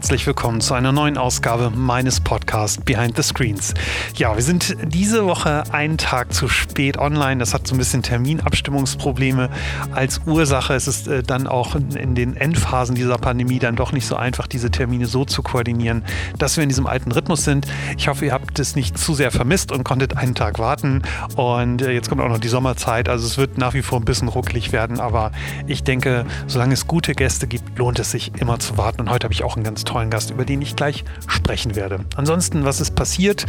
herzlich willkommen zu einer neuen Ausgabe meines Podcasts Behind the Screens. Ja, wir sind diese Woche einen Tag zu spät online. Das hat so ein bisschen Terminabstimmungsprobleme als Ursache. Es ist äh, dann auch in den Endphasen dieser Pandemie dann doch nicht so einfach, diese Termine so zu koordinieren, dass wir in diesem alten Rhythmus sind. Ich hoffe, ihr habt es nicht zu sehr vermisst und konntet einen Tag warten. Und äh, jetzt kommt auch noch die Sommerzeit. Also es wird nach wie vor ein bisschen ruckelig werden. Aber ich denke, solange es gute Gäste gibt, lohnt es sich immer zu warten. Und heute habe ich auch einen ganz tollen Gast, über den ich gleich sprechen werde. Ansonsten, was ist passiert?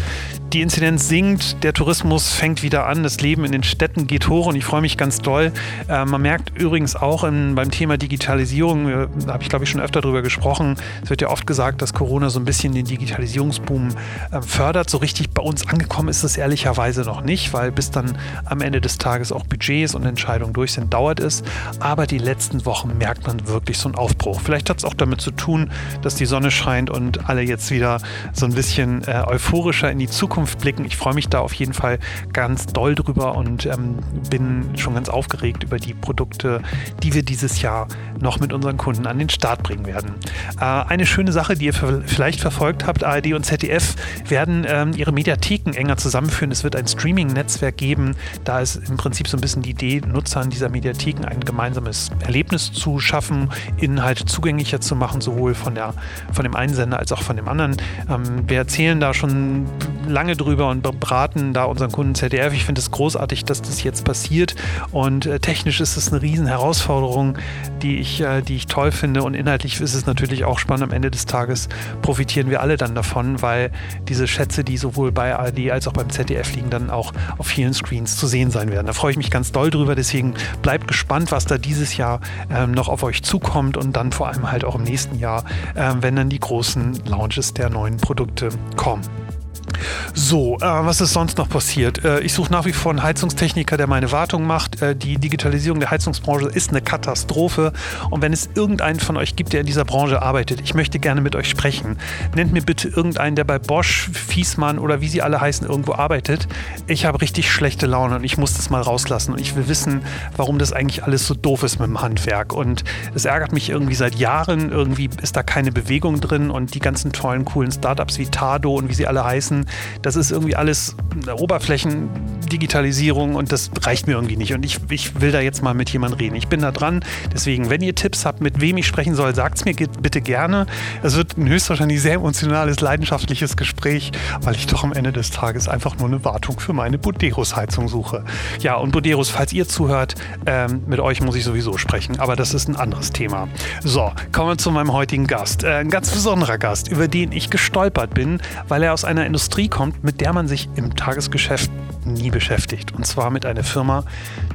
Die Inzidenz sinkt, der Tourismus fängt wieder an, das Leben in den Städten geht hoch und ich freue mich ganz doll. Äh, man merkt übrigens auch in, beim Thema Digitalisierung, äh, da habe ich glaube ich schon öfter drüber gesprochen, es wird ja oft gesagt, dass Corona so ein bisschen den Digitalisierungsboom äh, fördert. So richtig bei uns angekommen ist es ehrlicherweise noch nicht, weil bis dann am Ende des Tages auch Budgets und Entscheidungen durch sind, dauert es. Aber die letzten Wochen merkt man wirklich so einen Aufbruch. Vielleicht hat es auch damit zu tun, dass die Sonne scheint und alle jetzt wieder so ein bisschen äh, euphorischer in die Zukunft blicken. Ich freue mich da auf jeden Fall ganz doll drüber und ähm, bin schon ganz aufgeregt über die Produkte, die wir dieses Jahr noch mit unseren Kunden an den Start bringen werden. Äh, eine schöne Sache, die ihr vielleicht verfolgt habt, ARD und ZDF werden ähm, ihre Mediatheken enger zusammenführen. Es wird ein Streaming-Netzwerk geben. Da ist im Prinzip so ein bisschen die Idee, Nutzern dieser Mediatheken ein gemeinsames Erlebnis zu schaffen, Inhalte zugänglicher zu machen, sowohl von, der, von dem einen Sender als auch von dem anderen. Ähm, wir erzählen da schon lange drüber und beraten da unseren Kunden ZDF. Ich finde es großartig, dass das jetzt passiert und äh, technisch ist es eine riesen Herausforderung, die ich, äh, die ich toll finde und inhaltlich ist es natürlich auch spannend. Am Ende des Tages profitieren wir alle dann davon, weil diese Schätze, die sowohl bei ARD als auch beim ZDF liegen, dann auch auf vielen Screens zu sehen sein werden. Da freue ich mich ganz doll drüber. Deswegen bleibt gespannt, was da dieses Jahr ähm, noch auf euch zukommt und dann vor allem halt auch im nächsten Jahr, ähm, wenn dann die großen Launches der neuen Produkte kommen. So, äh, was ist sonst noch passiert? Äh, ich suche nach wie vor einen Heizungstechniker, der meine Wartung macht. Äh, die Digitalisierung der Heizungsbranche ist eine Katastrophe. Und wenn es irgendeinen von euch gibt, der in dieser Branche arbeitet, ich möchte gerne mit euch sprechen. Nennt mir bitte irgendeinen, der bei Bosch, Fiesmann oder wie sie alle heißen, irgendwo arbeitet. Ich habe richtig schlechte Laune und ich muss das mal rauslassen. Und ich will wissen, warum das eigentlich alles so doof ist mit dem Handwerk. Und es ärgert mich irgendwie seit Jahren. Irgendwie ist da keine Bewegung drin und die ganzen tollen, coolen Startups wie Tado und wie sie alle heißen, das ist irgendwie alles Oberflächendigitalisierung und das reicht mir irgendwie nicht. Und ich, ich will da jetzt mal mit jemandem reden. Ich bin da dran. Deswegen, wenn ihr Tipps habt, mit wem ich sprechen soll, sagt es mir bitte gerne. Es wird ein höchstwahrscheinlich sehr emotionales, leidenschaftliches Gespräch, weil ich doch am Ende des Tages einfach nur eine Wartung für meine Buderus-Heizung suche. Ja, und Buderus, falls ihr zuhört, ähm, mit euch muss ich sowieso sprechen, aber das ist ein anderes Thema. So, kommen wir zu meinem heutigen Gast. Äh, ein ganz besonderer Gast, über den ich gestolpert bin, weil er aus einer Industrie kommt, mit der man sich im Tagesgeschäft nie beschäftigt. Und zwar mit einer Firma,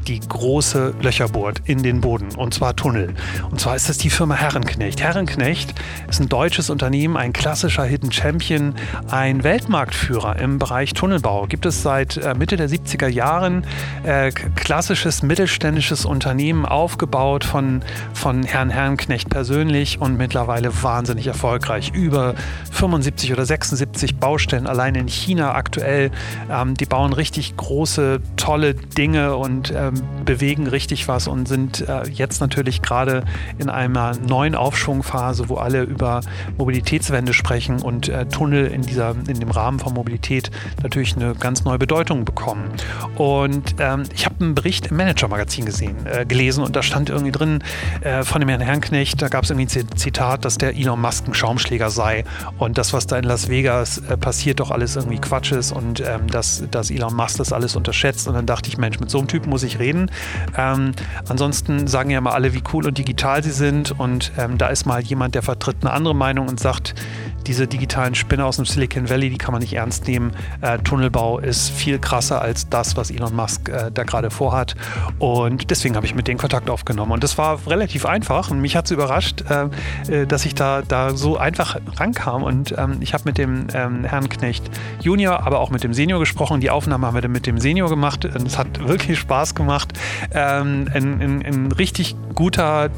die große Löcher bohrt in den Boden. Und zwar Tunnel. Und zwar ist das die Firma Herrenknecht. Herrenknecht ist ein deutsches Unternehmen, ein klassischer Hidden Champion, ein Weltmarktführer im Bereich Tunnelbau. Gibt es seit äh, Mitte der 70er Jahren. Äh, klassisches mittelständisches Unternehmen, aufgebaut von, von Herrn Herrenknecht persönlich und mittlerweile wahnsinnig erfolgreich. Über 75 oder 76 Baustellen allein in China aktuell. Ähm, die bauen richtig große, tolle Dinge und ähm, bewegen richtig was und sind äh, jetzt natürlich gerade in einer neuen Aufschwungphase, wo alle über Mobilitätswende sprechen und äh, Tunnel in, dieser, in dem Rahmen von Mobilität natürlich eine ganz neue Bedeutung bekommen. Und ähm, ich habe einen Bericht im Manager-Magazin gesehen, äh, gelesen und da stand irgendwie drin äh, von dem Herrn Herrnknecht, da gab es irgendwie ein Zitat, dass der Elon Musk ein Schaumschläger sei und das, was da in Las Vegas äh, passiert, doch alles irgendwie Quatsch ist und ähm, dass, dass Elon Musk das alles unterschätzt. Und dann dachte ich, Mensch, mit so einem Typen muss ich reden. Ähm, ansonsten sagen ja mal alle, wie cool und digital sie sind. Und ähm, da ist mal jemand, der vertritt eine andere Meinung und sagt, diese digitalen Spinner aus dem Silicon Valley, die kann man nicht ernst nehmen. Äh, Tunnelbau ist viel krasser als das, was Elon Musk äh, da gerade vorhat. Und deswegen habe ich mit denen Kontakt aufgenommen. Und das war relativ einfach. Und mich hat es überrascht, äh, äh, dass ich da, da so einfach rankam. Und ähm, ich habe mit dem ähm, Herrn Knecht Junior, aber auch mit dem Senior gesprochen. Die Aufnahme haben wir dann mit dem Senior gemacht. Und es hat wirklich Spaß gemacht. Ähm, ein, ein, ein, richtig guter,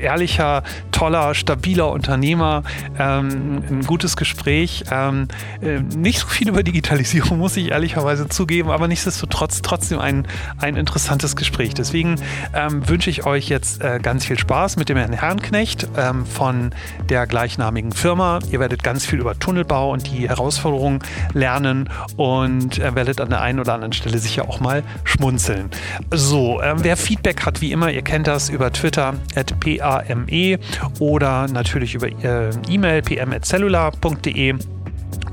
ehrlicher, toller, stabiler Unternehmer. Ähm, ein gutes Gespräch. Ähm, äh, nicht so viel über Digitalisierung, muss ich ehrlicherweise zugeben, aber nichtsdestotrotz trotzdem ein, ein interessantes Gespräch. Deswegen ähm, wünsche ich euch jetzt äh, ganz viel Spaß mit dem Herrn Herrenknecht ähm, von der gleichnamigen Firma. Ihr werdet ganz viel über Tunnelbau und die Herausforderungen lernen und äh, werdet an der einen oder anderen Stelle sicher auch mal schmunzeln. So, äh, wer Feedback hat, wie immer, ihr kennt das über Twitter at PAME oder natürlich über äh, E-Mail pm.cellular.de.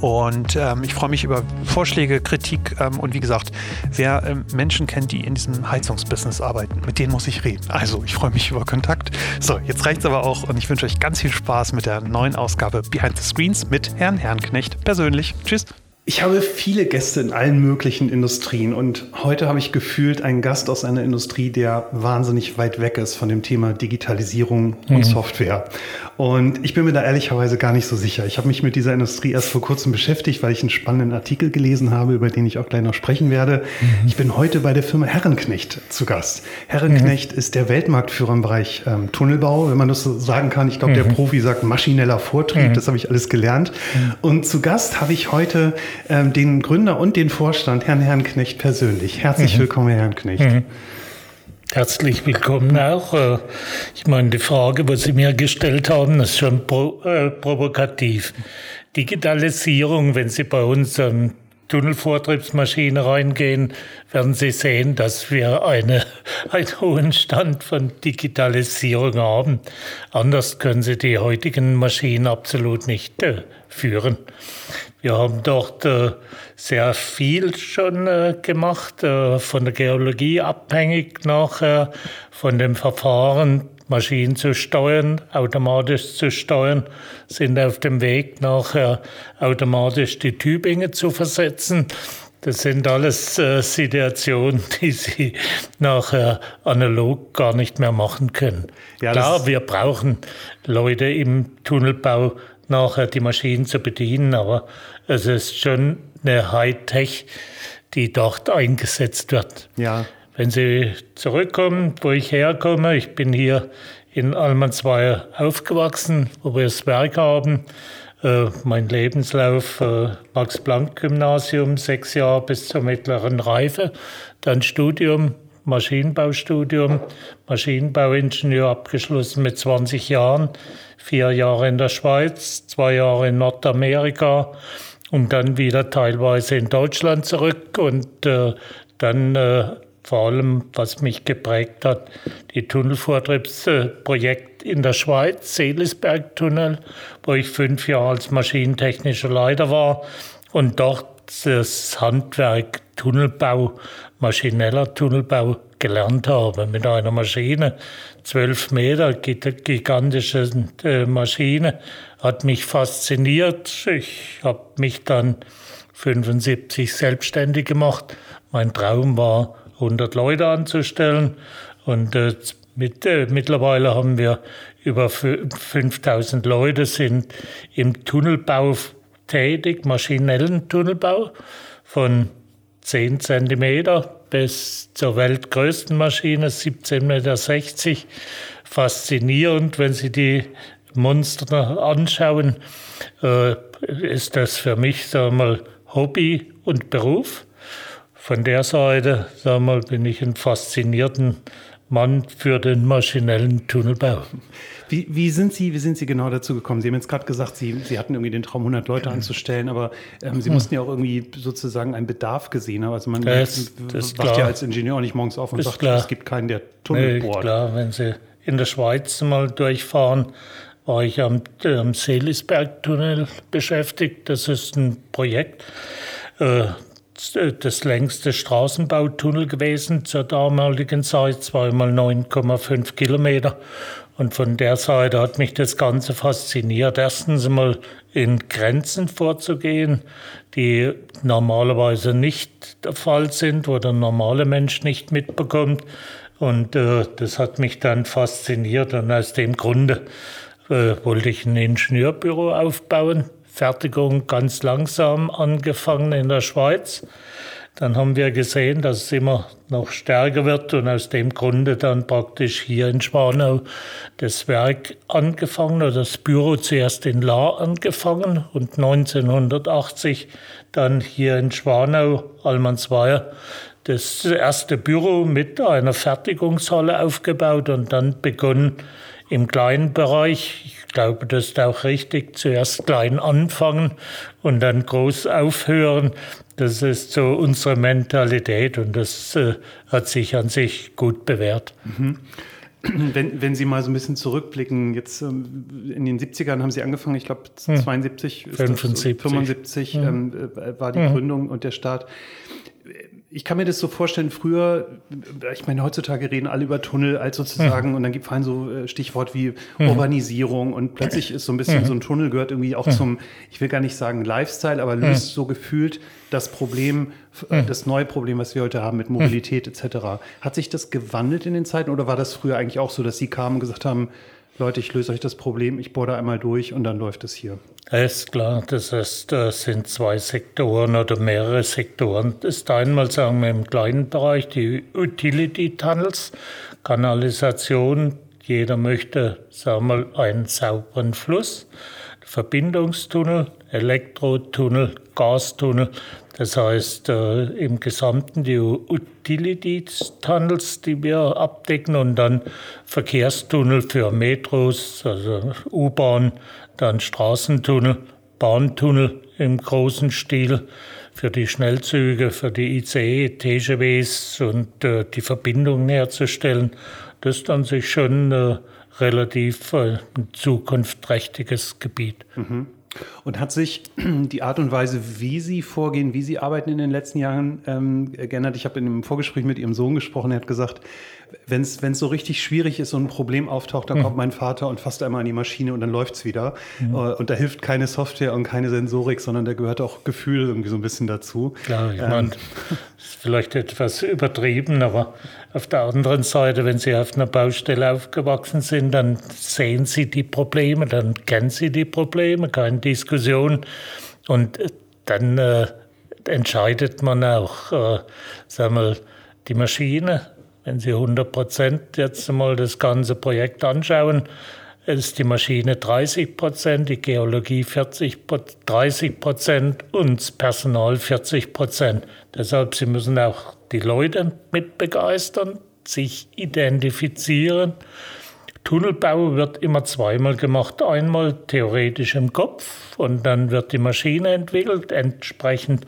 Und ähm, ich freue mich über Vorschläge, Kritik ähm, und wie gesagt, wer ähm, Menschen kennt, die in diesem Heizungsbusiness arbeiten, mit denen muss ich reden. Also ich freue mich über Kontakt. So, jetzt reicht es aber auch und ich wünsche euch ganz viel Spaß mit der neuen Ausgabe Behind the Screens mit Herrn Herrnknecht persönlich. Tschüss. Ich habe viele Gäste in allen möglichen Industrien und heute habe ich gefühlt einen Gast aus einer Industrie, der wahnsinnig weit weg ist von dem Thema Digitalisierung und mhm. Software. Und ich bin mir da ehrlicherweise gar nicht so sicher. Ich habe mich mit dieser Industrie erst vor kurzem beschäftigt, weil ich einen spannenden Artikel gelesen habe, über den ich auch gleich noch sprechen werde. Mhm. Ich bin heute bei der Firma Herrenknecht zu Gast. Herrenknecht mhm. ist der Weltmarktführer im Bereich ähm, Tunnelbau, wenn man das so sagen kann. Ich glaube, der mhm. Profi sagt maschineller Vortrieb. Mhm. Das habe ich alles gelernt. Mhm. Und zu Gast habe ich heute ähm, den Gründer und den Vorstand, Herrn Herrenknecht, persönlich. Herzlich willkommen, Herr Herrenknecht. Herzlich willkommen auch. Äh, ich meine, die Frage, was Sie mir gestellt haben, ist schon pro, äh, provokativ. Digitalisierung, wenn Sie bei uns an Tunnelvortriebsmaschine reingehen, werden Sie sehen, dass wir eine, einen hohen Stand von Digitalisierung haben. Anders können Sie die heutigen Maschinen absolut nicht äh, führen. Wir haben dort äh, sehr viel schon äh, gemacht, äh, von der Geologie abhängig nachher, von dem Verfahren, Maschinen zu steuern, automatisch zu steuern, sind auf dem Weg nachher automatisch die Tübingen zu versetzen. Das sind alles äh, Situationen, die Sie nachher analog gar nicht mehr machen können. Ja, Klar, wir brauchen Leute im Tunnelbau nachher die Maschinen zu bedienen, aber es ist schon eine Hightech, die dort eingesetzt wird. Ja. Wenn Sie zurückkommen, wo ich herkomme, ich bin hier in Almansweier aufgewachsen, wo wir das Werk haben. Äh, mein Lebenslauf äh, Max-Planck-Gymnasium, sechs Jahre bis zur mittleren Reife, dann Studium, Maschinenbaustudium, Maschinenbauingenieur abgeschlossen mit 20 Jahren, vier Jahre in der Schweiz, zwei Jahre in Nordamerika und dann wieder teilweise in Deutschland zurück und äh, dann äh, vor allem, was mich geprägt hat, die Tunnelvortriebsprojekt in der Schweiz, Seelisbergtunnel, wo ich fünf Jahre als maschinentechnischer Leiter war und dort das Handwerk Tunnelbau, maschineller Tunnelbau gelernt habe mit einer Maschine, zwölf Meter, gigantische äh, Maschine, hat mich fasziniert. Ich habe mich dann 75 selbstständig gemacht. Mein Traum war, 100 Leute anzustellen und äh, mit, äh, mittlerweile haben wir über 5000 Leute sind im Tunnelbau tätig, maschinellen Tunnelbau von 10 cm bis zur weltgrößten Maschine, 17,60 Meter. Faszinierend, wenn Sie die Monster anschauen, äh, ist das für mich, sagen wir mal, Hobby und Beruf. Von der Seite, wir mal, bin ich ein faszinierten Mann für den maschinellen Tunnelbau. Wie, wie, sind Sie, wie sind Sie genau dazu gekommen? Sie haben jetzt gerade gesagt, Sie, Sie hatten irgendwie den Traum, 100 Leute anzustellen, aber ähm, Sie mussten ja auch irgendwie sozusagen einen Bedarf gesehen haben. Also man das, das wacht ja als Ingenieur nicht morgens auf und sagt, klar. es gibt keinen, der Tunnel nee, bohrt. Klar, wenn Sie in der Schweiz mal durchfahren, war ich am, am Seelisbergtunnel beschäftigt. Das ist ein Projekt, äh, das längste Straßenbautunnel gewesen zur damaligen Zeit, zweimal 9,5 Kilometer. Und von der Seite hat mich das Ganze fasziniert. Erstens mal in Grenzen vorzugehen, die normalerweise nicht der Fall sind, wo der normale Mensch nicht mitbekommt. Und äh, das hat mich dann fasziniert. Und aus dem Grunde äh, wollte ich ein Ingenieurbüro aufbauen. Fertigung ganz langsam angefangen in der Schweiz. dann haben wir gesehen, dass es immer noch stärker wird und aus dem Grunde dann praktisch hier in Schwanau das Werk angefangen oder das Büro zuerst in Lahr angefangen und 1980 dann hier in Schwanau, Almansweier, das erste Büro mit einer Fertigungshalle aufgebaut und dann begonnen im kleinen Bereich. Ich glaube, das ist auch richtig, zuerst klein anfangen und dann groß aufhören. Das ist so unsere Mentalität und das äh, hat sich an sich gut bewährt. Mhm. Wenn, wenn Sie mal so ein bisschen zurückblicken, jetzt ähm, in den 70ern haben Sie angefangen, ich glaube 72, hm. 75, 75 hm. ähm, äh, war die hm. Gründung und der Start ich kann mir das so vorstellen, früher, ich meine, heutzutage reden alle über Tunnel als sozusagen, mhm. und dann gibt es so äh, Stichwort wie mhm. Urbanisierung und plötzlich ist so ein bisschen mhm. so ein Tunnel gehört irgendwie auch zum, ich will gar nicht sagen Lifestyle, aber löst so gefühlt das Problem, äh, das neue Problem, was wir heute haben mit Mobilität etc. Hat sich das gewandelt in den Zeiten oder war das früher eigentlich auch so, dass Sie kamen und gesagt haben, Leute, ich löse euch das Problem, ich bohre einmal durch und dann läuft es hier. Ist klar, das, ist, das sind zwei Sektoren oder mehrere Sektoren. Das ist einmal, sagen wir, im kleinen Bereich die Utility Tunnels, Kanalisation. Jeder möchte, sagen wir einen sauberen Fluss. Verbindungstunnel, Elektrotunnel, Gastunnel. Das heißt, äh, im Gesamten die Utility-Tunnels, die wir abdecken und dann Verkehrstunnel für Metros, also U-Bahn, dann Straßentunnel, Bahntunnel im großen Stil für die Schnellzüge, für die ICE, TGWs und äh, die Verbindungen herzustellen. Das ist an sich schon äh, relativ äh, ein zukunftsträchtiges Gebiet. Mhm. Und hat sich die Art und Weise, wie Sie vorgehen, wie Sie arbeiten in den letzten Jahren ähm, geändert? Ich habe in einem Vorgespräch mit Ihrem Sohn gesprochen. Er hat gesagt, wenn es so richtig schwierig ist und ein Problem auftaucht, dann mhm. kommt mein Vater und fasst einmal an die Maschine und dann läuft es wieder. Mhm. Und da hilft keine Software und keine Sensorik, sondern da gehört auch Gefühl irgendwie so ein bisschen dazu. Klar, ich ähm, meine, ist vielleicht etwas übertrieben, aber auf der anderen Seite, wenn Sie auf einer Baustelle aufgewachsen sind, dann sehen Sie die Probleme, dann kennen Sie die Probleme, keine Diskussion. Und dann äh, entscheidet man auch, äh, sagen wir, die Maschine wenn Sie 100 Prozent jetzt mal das ganze Projekt anschauen, ist die Maschine 30 Prozent, die Geologie 40, 30 Prozent und das Personal 40 Prozent. Deshalb Sie müssen auch die Leute mit begeistern, sich identifizieren. Tunnelbau wird immer zweimal gemacht. Einmal theoretisch im Kopf und dann wird die Maschine entwickelt, entsprechend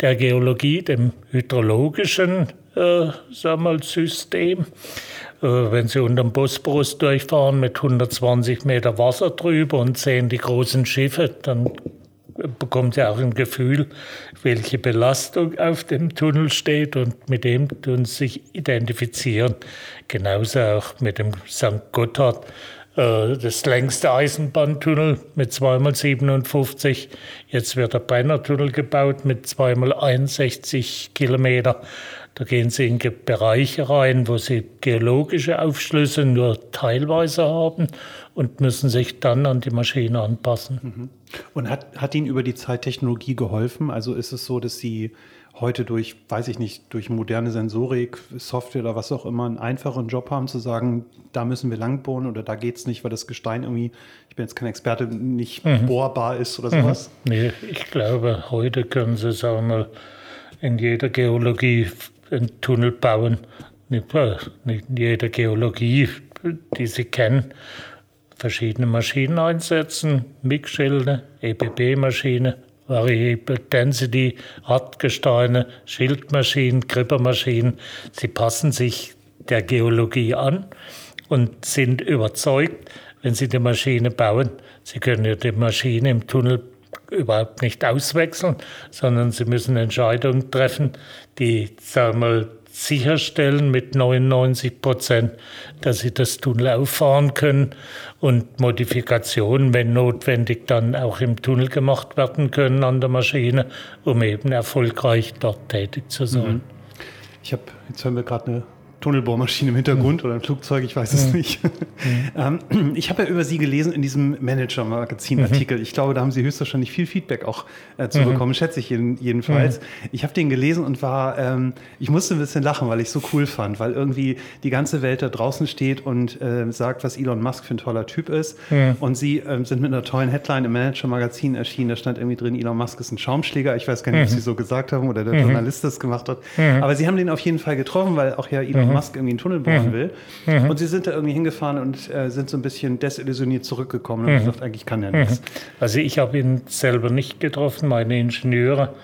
der Geologie, dem hydrologischen äh, sag mal, System. Äh, wenn Sie unter dem Bosporus durchfahren mit 120 Meter Wasser drüber und sehen die großen Schiffe, dann bekommt ihr auch ein Gefühl, welche Belastung auf dem Tunnel steht und mit dem tun sie sich identifizieren. Genauso auch mit dem St. Gotthard, äh, das längste Eisenbahntunnel mit 2x57. Jetzt wird der Brennertunnel gebaut mit 2x61 Kilometer. Da gehen Sie in Bereiche rein, wo Sie geologische Aufschlüsse nur teilweise haben und müssen sich dann an die Maschine anpassen. Mhm. Und hat, hat Ihnen über die Zeit Technologie geholfen? Also ist es so, dass Sie heute durch, weiß ich nicht, durch moderne Sensorik, Software oder was auch immer einen einfachen Job haben, zu sagen, da müssen wir langbohren oder da geht es nicht, weil das Gestein irgendwie, ich bin jetzt kein Experte, nicht mhm. bohrbar ist oder sowas? Mhm. Nee, ich glaube, heute können Sie, sagen wir mal, in jeder Geologie einen Tunnel bauen. Nicht, nicht in jeder Geologie, die Sie kennen, verschiedene Maschinen einsetzen, Mixschilde, EPB-Maschine, Variable Density, Radgesteine, Schildmaschinen, Grippermaschinen. Sie passen sich der Geologie an und sind überzeugt, wenn Sie die Maschine bauen, Sie können ja die Maschine im Tunnel überhaupt nicht auswechseln, sondern sie müssen Entscheidungen treffen, die, mal, sicherstellen mit 99 Prozent, dass sie das Tunnel auffahren können und Modifikationen, wenn notwendig, dann auch im Tunnel gemacht werden können an der Maschine, um eben erfolgreich dort tätig zu sein. Mhm. Ich habe, jetzt hören wir gerade eine Tunnelbohrmaschine im Hintergrund mhm. oder ein Flugzeug, ich weiß es mhm. nicht. Mhm. ich habe ja über Sie gelesen in diesem Manager-Magazin-Artikel. Mhm. Ich glaube, da haben Sie höchstwahrscheinlich viel Feedback auch äh, zu mhm. bekommen, schätze ich jeden, jedenfalls. Mhm. Ich habe den gelesen und war, ähm, ich musste ein bisschen lachen, weil ich es so cool fand, weil irgendwie die ganze Welt da draußen steht und äh, sagt, was Elon Musk für ein toller Typ ist. Und Sie äh, sind mit einer tollen Headline im Manager-Magazin erschienen. Da stand irgendwie drin, Elon Musk ist ein Schaumschläger. Ich weiß gar nicht, ob Sie so gesagt haben oder der Journalist das gemacht hat. Aber Sie haben den auf jeden Fall getroffen, weil auch ja Elon Musk irgendwie einen Tunnel bauen mhm. will. Mhm. Und sie sind da irgendwie hingefahren und äh, sind so ein bisschen desillusioniert zurückgekommen und mhm. gesagt, eigentlich kann er nichts. Also ich habe ihn selber nicht getroffen, meine Ingenieure.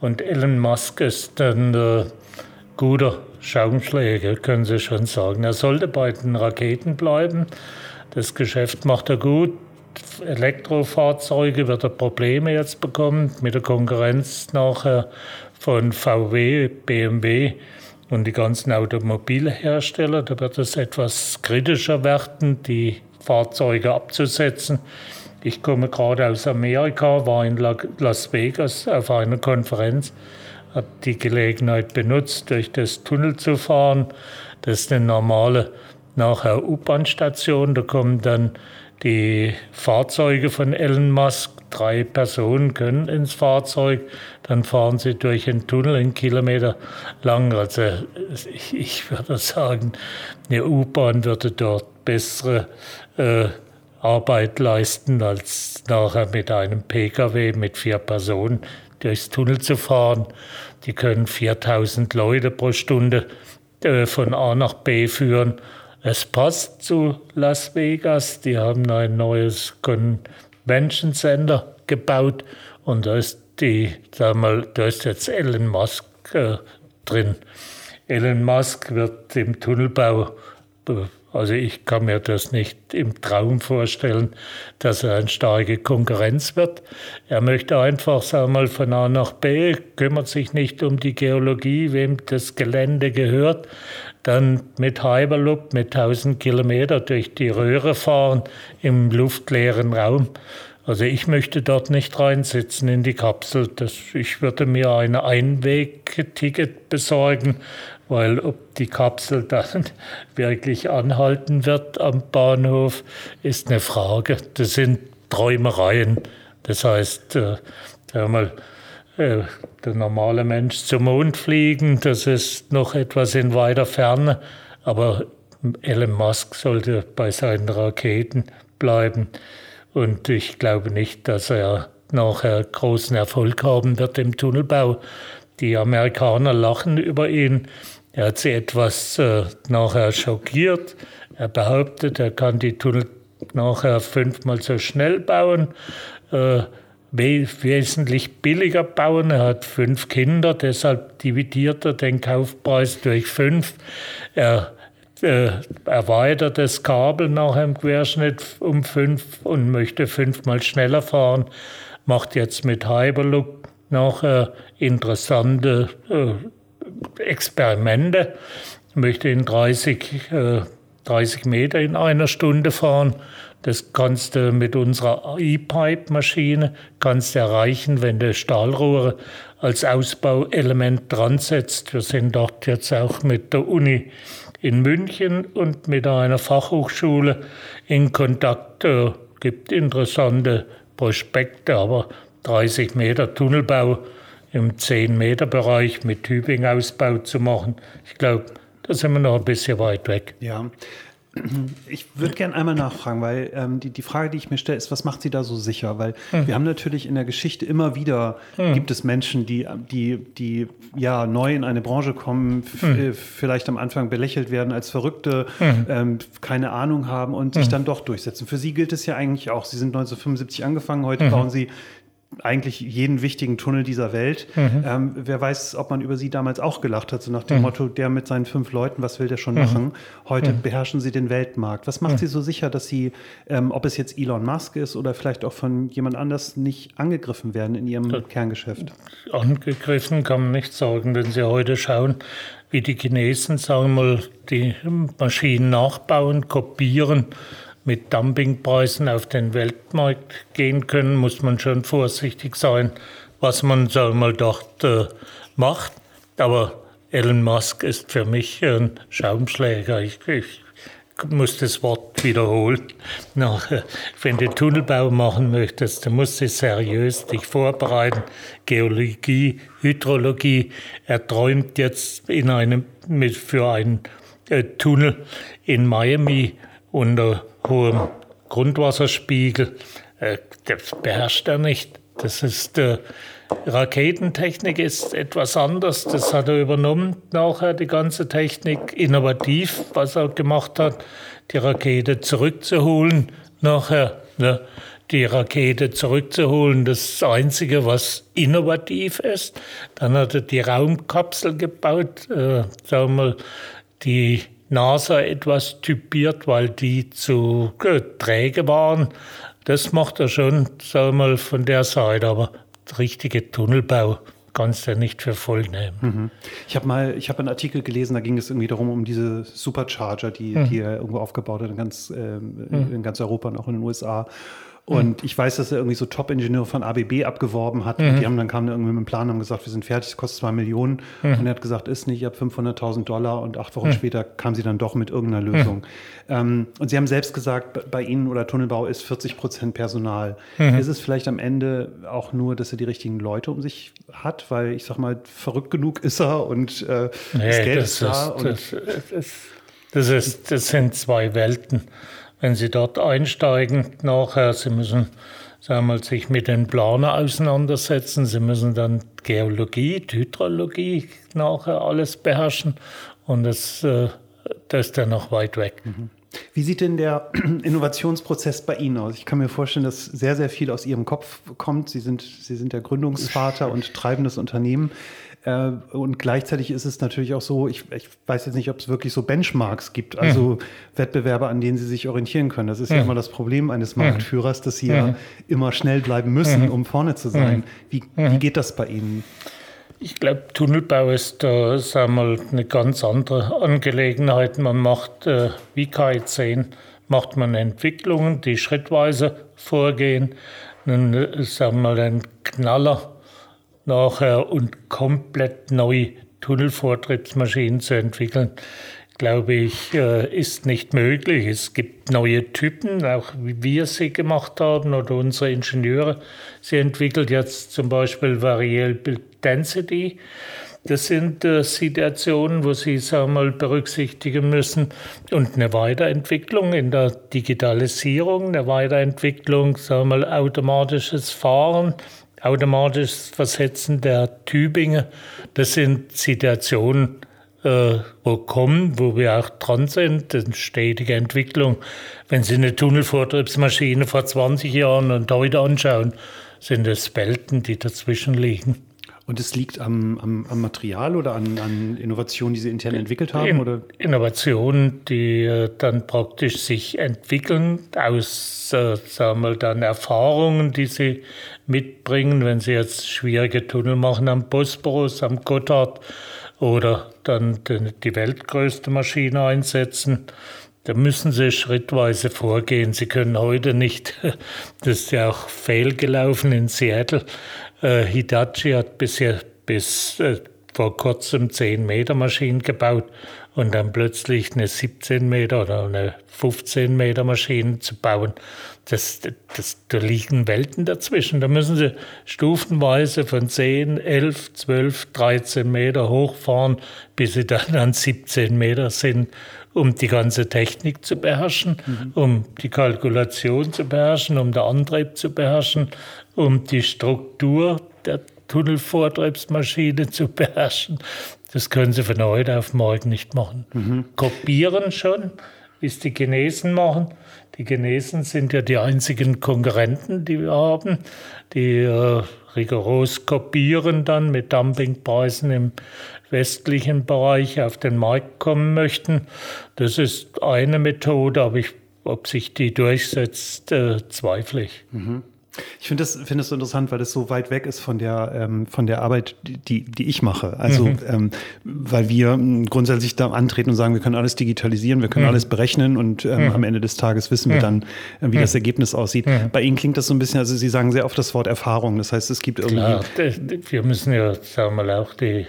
Und Elon Musk ist ein äh, guter Schaumschläger, können Sie schon sagen. Er sollte bei den Raketen bleiben. Das Geschäft macht er gut. Elektrofahrzeuge wird er Probleme jetzt bekommen mit der Konkurrenz nachher von VW, BMW und die ganzen Automobilhersteller. Da wird es etwas kritischer werden, die Fahrzeuge abzusetzen. Ich komme gerade aus Amerika, war in Las Vegas auf einer Konferenz, habe die Gelegenheit benutzt, durch das Tunnel zu fahren. Das ist eine normale nachher U-Bahn-Station. Da kommen dann die Fahrzeuge von Elon Musk. Drei Personen können ins Fahrzeug, dann fahren sie durch einen Tunnel einen Kilometer lang. Also ich, ich würde sagen, eine U-Bahn würde dort bessere äh, Arbeit leisten, als nachher mit einem Pkw mit vier Personen durchs Tunnel zu fahren. Die können 4000 Leute pro Stunde äh, von A nach B führen. Es passt zu Las Vegas. Die haben ein neues Convention Center gebaut und da ist die, sag mal, da ist jetzt Elon Musk äh, drin. Elon Musk wird im Tunnelbau, also ich kann mir das nicht im Traum vorstellen, dass er eine starke Konkurrenz wird. Er möchte einfach, sagen wir mal, von A nach B, kümmert sich nicht um die Geologie, wem das Gelände gehört, dann mit Hyperloop mit 1000 Kilometer durch die Röhre fahren im luftleeren Raum. Also ich möchte dort nicht reinsitzen in die Kapsel. Das, ich würde mir ein Einwegticket besorgen, weil ob die Kapsel dann wirklich anhalten wird am Bahnhof, ist eine Frage. Das sind Träumereien. Das heißt, äh, mal, der normale Mensch zum Mond fliegen, das ist noch etwas in weiter Ferne, aber Elon Musk sollte bei seinen Raketen bleiben. Und ich glaube nicht, dass er nachher großen Erfolg haben wird im Tunnelbau. Die Amerikaner lachen über ihn. Er hat sie etwas äh, nachher schockiert. Er behauptet, er kann die Tunnel nachher fünfmal so schnell bauen. Äh, wesentlich billiger bauen. Er hat fünf Kinder, deshalb dividiert er den Kaufpreis durch fünf. Er äh, erweitert das Kabel nach einem Querschnitt um fünf und möchte fünfmal schneller fahren. Macht jetzt mit Hyperloop noch interessante äh, Experimente. Möchte in 30, äh, 30 Meter in einer Stunde fahren das kannst du mit unserer E-Pipe-Maschine erreichen, wenn du Stahlrohre als Ausbauelement dran setzt. Wir sind dort jetzt auch mit der Uni in München und mit einer Fachhochschule in Kontakt. Es gibt interessante Prospekte, aber 30 Meter Tunnelbau im 10-Meter-Bereich mit Tübingen-Ausbau zu machen, ich glaube, da sind wir noch ein bisschen weit weg. Ja, ich würde gerne einmal nachfragen, weil ähm, die, die Frage, die ich mir stelle, ist, was macht Sie da so sicher? Weil mhm. wir haben natürlich in der Geschichte immer wieder, mhm. gibt es Menschen, die, die, die ja neu in eine Branche kommen, mhm. vielleicht am Anfang belächelt werden als Verrückte, hm. ähm, keine Ahnung haben und sich hm. dann doch durchsetzen. Für Sie gilt es ja eigentlich auch. Sie sind 1975 angefangen, heute hm. bauen Sie eigentlich jeden wichtigen Tunnel dieser Welt. Mhm. Ähm, wer weiß, ob man über sie damals auch gelacht hat, so nach dem mhm. Motto, der mit seinen fünf Leuten, was will der schon mhm. machen? Heute mhm. beherrschen sie den Weltmarkt. Was macht mhm. sie so sicher, dass sie, ähm, ob es jetzt Elon Musk ist oder vielleicht auch von jemand anders, nicht angegriffen werden in ihrem ja. Kerngeschäft? Angegriffen kann man nicht sagen, wenn Sie heute schauen, wie die Chinesen, sagen wir mal, die Maschinen nachbauen, kopieren mit Dumpingpreisen auf den Weltmarkt gehen können, muss man schon vorsichtig sein, was man sagen wir mal dort äh, macht. Aber Elon Musk ist für mich ein Schaumschläger. Ich, ich muss das Wort wiederholen. Nachher, wenn du Tunnelbau machen möchtest, dann musst du seriös dich vorbereiten. Geologie, Hydrologie. Er träumt jetzt in einem, für einen äh, Tunnel in Miami unter hohem Grundwasserspiegel. Äh, das beherrscht er nicht. Das ist äh, Raketentechnik ist etwas anders. Das hat er übernommen nachher, die ganze Technik. Innovativ, was er gemacht hat, die Rakete zurückzuholen nachher. Ne? Die Rakete zurückzuholen, das Einzige, was innovativ ist. Dann hat er die Raumkapsel gebaut, äh, sagen wir mal, die NASA etwas typiert, weil die zu äh, träge waren. Das macht er schon, sagen wir mal, von der Seite. Aber richtige Tunnelbau kannst du nicht für voll nehmen. Mhm. Ich habe mal, ich habe einen Artikel gelesen, da ging es irgendwie darum, um diese Supercharger, die, mhm. die er irgendwo aufgebaut hat in ganz, äh, mhm. in ganz Europa und auch in den USA. Und mhm. ich weiß, dass er irgendwie so Top-Ingenieure von ABB abgeworben hat. Mhm. Die haben dann kamen irgendwie mit dem Plan und haben gesagt, wir sind fertig, es kostet zwei Millionen. Mhm. Und er hat gesagt, ist nicht, ich habe 500.000 Dollar. Und acht Wochen mhm. später kam sie dann doch mit irgendeiner Lösung. Mhm. Ähm, und sie haben selbst gesagt, bei Ihnen oder Tunnelbau ist 40 Prozent Personal. Mhm. Ist es vielleicht am Ende auch nur, dass er die richtigen Leute um sich hat? Weil ich sag mal, verrückt genug ist er und äh, nee, das Geld das ist da. Ist, das, das, das, ist, das sind zwei Welten wenn Sie dort einsteigen, nachher, Sie müssen sagen wir, sich mit den Planer auseinandersetzen, Sie müssen dann Geologie, Hydrologie nachher alles beherrschen und das, äh, das ist dann noch weit weg. Mhm. Wie sieht denn der Innovationsprozess bei Ihnen aus? Ich kann mir vorstellen, dass sehr, sehr viel aus Ihrem Kopf kommt. Sie sind, Sie sind der Gründungsvater und treibendes Unternehmen. Äh, und gleichzeitig ist es natürlich auch so, ich, ich weiß jetzt nicht, ob es wirklich so Benchmarks gibt, also mhm. Wettbewerbe, an denen sie sich orientieren können. Das ist mhm. ja immer das Problem eines Marktführers, dass sie mhm. ja immer schnell bleiben müssen, mhm. um vorne zu sein. Mhm. Wie, wie geht das bei Ihnen? Ich glaube, Tunnelbau ist äh, sagen wir, eine ganz andere Angelegenheit. Man macht, äh, wie KI10, macht man Entwicklungen, die schrittweise vorgehen. Nun, äh, sagen wir mal, ein Knaller nachher und komplett neu Tunnelvortriebsmaschinen zu entwickeln, glaube ich, äh, ist nicht möglich. Es gibt neue Typen, auch wie wir sie gemacht haben oder unsere Ingenieure. Sie entwickelt jetzt zum Beispiel Variable Density. Das sind äh, Situationen, wo Sie sagen wir mal berücksichtigen müssen und eine Weiterentwicklung in der Digitalisierung, eine Weiterentwicklung, sagen wir mal automatisches Fahren, automatisches Versetzen der Tübingen. Das sind Situationen, äh, wo kommen, wo wir auch dran sind, eine stetige Entwicklung. Wenn Sie eine Tunnelvortriebsmaschine vor 20 Jahren und heute anschauen, sind es Welten, die dazwischen liegen. Und es liegt am, am, am Material oder an, an, Innovationen, die Sie intern entwickelt haben? In, oder? Innovationen, die äh, dann praktisch sich entwickeln aus, äh, sagen wir, dann Erfahrungen, die Sie mitbringen, wenn Sie jetzt schwierige Tunnel machen am Bosporus, am Gotthard oder dann die weltgrößte Maschine einsetzen. Da müssen Sie schrittweise vorgehen. Sie können heute nicht, das ist ja auch fehlgelaufen in Seattle, äh, Hitachi hat bisher bis äh, vor kurzem 10 Meter Maschinen gebaut und dann plötzlich eine 17 Meter oder eine 15 Meter Maschine zu bauen. Das, das, da liegen Welten dazwischen. Da müssen sie stufenweise von 10, 11, 12, 13 Meter hochfahren, bis sie dann an 17 Meter sind, um die ganze Technik zu beherrschen, mhm. um die Kalkulation zu beherrschen, um den Antrieb zu beherrschen, um die Struktur der Tunnelvortriebsmaschine zu beherrschen. Das können Sie von heute auf morgen nicht machen. Mhm. Kopieren schon, wie es die Chinesen machen. Die Chinesen sind ja die einzigen Konkurrenten, die wir haben, die äh, rigoros kopieren dann mit Dumpingpreisen im westlichen Bereich auf den Markt kommen möchten. Das ist eine Methode, aber ich, ob sich die durchsetzt, äh, zweifle ich. Mhm. Ich finde das, finde das so interessant, weil das so weit weg ist von der, ähm, von der Arbeit, die, die ich mache. Also, mhm. ähm, weil wir ähm, grundsätzlich da antreten und sagen, wir können alles digitalisieren, wir können mhm. alles berechnen und ähm, mhm. am Ende des Tages wissen wir mhm. dann, äh, wie mhm. das Ergebnis aussieht. Mhm. Bei Ihnen klingt das so ein bisschen, also Sie sagen sehr oft das Wort Erfahrung. Das heißt, es gibt irgendwie. Klar, wir müssen ja, sagen wir mal, auch die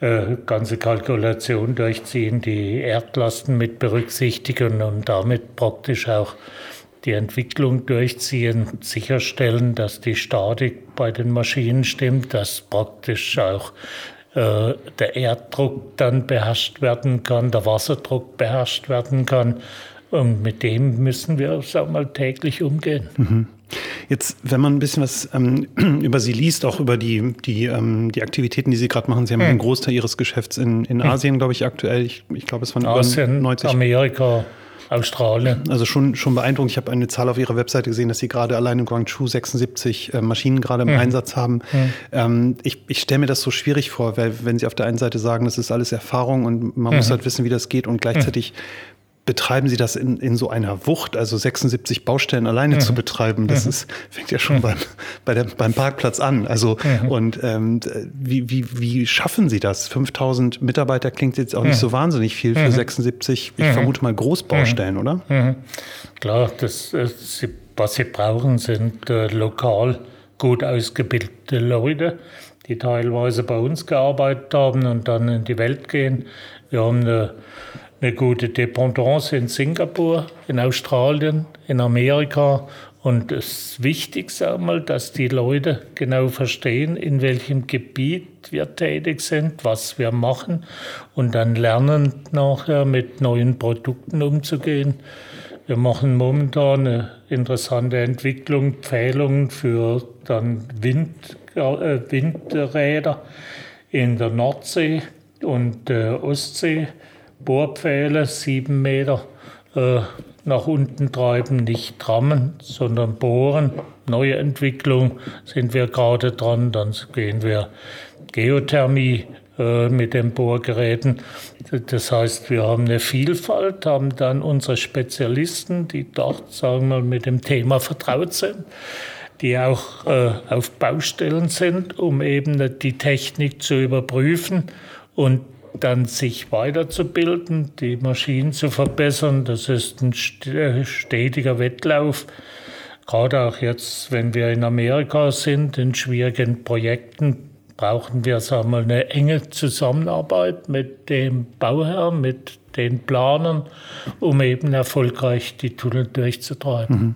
äh, ganze Kalkulation durchziehen, die Erdlasten mit berücksichtigen und damit praktisch auch die Entwicklung durchziehen, sicherstellen, dass die Statik bei den Maschinen stimmt, dass praktisch auch äh, der Erddruck dann beherrscht werden kann, der Wasserdruck beherrscht werden kann. Und mit dem müssen wir sag mal, täglich umgehen. Mhm. Jetzt, wenn man ein bisschen was ähm, über Sie liest, auch über die, die, ähm, die Aktivitäten, die Sie gerade machen, Sie haben hm. einen Großteil Ihres Geschäfts in, in hm. Asien, glaube ich, aktuell. Ich, ich glaube, es waren Asien, über 90. Amerika. Australien. Also schon, schon beeindruckend. Ich habe eine Zahl auf Ihrer Webseite gesehen, dass Sie gerade allein in Guangzhou 76 äh, Maschinen gerade im mhm. Einsatz haben. Mhm. Ähm, ich ich stelle mir das so schwierig vor, weil wenn Sie auf der einen Seite sagen, das ist alles Erfahrung und man mhm. muss halt wissen, wie das geht und gleichzeitig betreiben Sie das in, in so einer Wucht, also 76 Baustellen alleine mhm. zu betreiben? Das mhm. ist, fängt ja schon mhm. beim, bei der, beim Parkplatz an. Also, mhm. und ähm, wie, wie, wie schaffen Sie das? 5000 Mitarbeiter klingt jetzt auch nicht so wahnsinnig viel für 76, ich vermute mal Großbaustellen, oder? Klar, das, äh, was Sie brauchen, sind äh, lokal gut ausgebildete Leute, die teilweise bei uns gearbeitet haben und dann in die Welt gehen. Wir haben eine eine gute Dependance in Singapur, in Australien, in Amerika. Und das Wichtigste einmal, dass die Leute genau verstehen, in welchem Gebiet wir tätig sind, was wir machen und dann lernen nachher mit neuen Produkten umzugehen. Wir machen momentan eine interessante Entwicklung, Pfählungen für dann Wind, äh, Windräder in der Nordsee und äh, Ostsee Bohrpfähle sieben Meter äh, nach unten treiben, nicht trammen, sondern bohren. Neue Entwicklung sind wir gerade dran. Dann gehen wir Geothermie äh, mit den Bohrgeräten. Das heißt, wir haben eine Vielfalt, haben dann unsere Spezialisten, die dort, sagen wir, mit dem Thema vertraut sind die auch äh, auf Baustellen sind, um eben die Technik zu überprüfen und dann sich weiterzubilden, die Maschinen zu verbessern. Das ist ein stetiger Wettlauf. Gerade auch jetzt, wenn wir in Amerika sind, in schwierigen Projekten, brauchen wir sagen wir, eine enge Zusammenarbeit mit dem Bauherr, mit den Planern, um eben erfolgreich die Tunnel durchzutreiben. Mhm.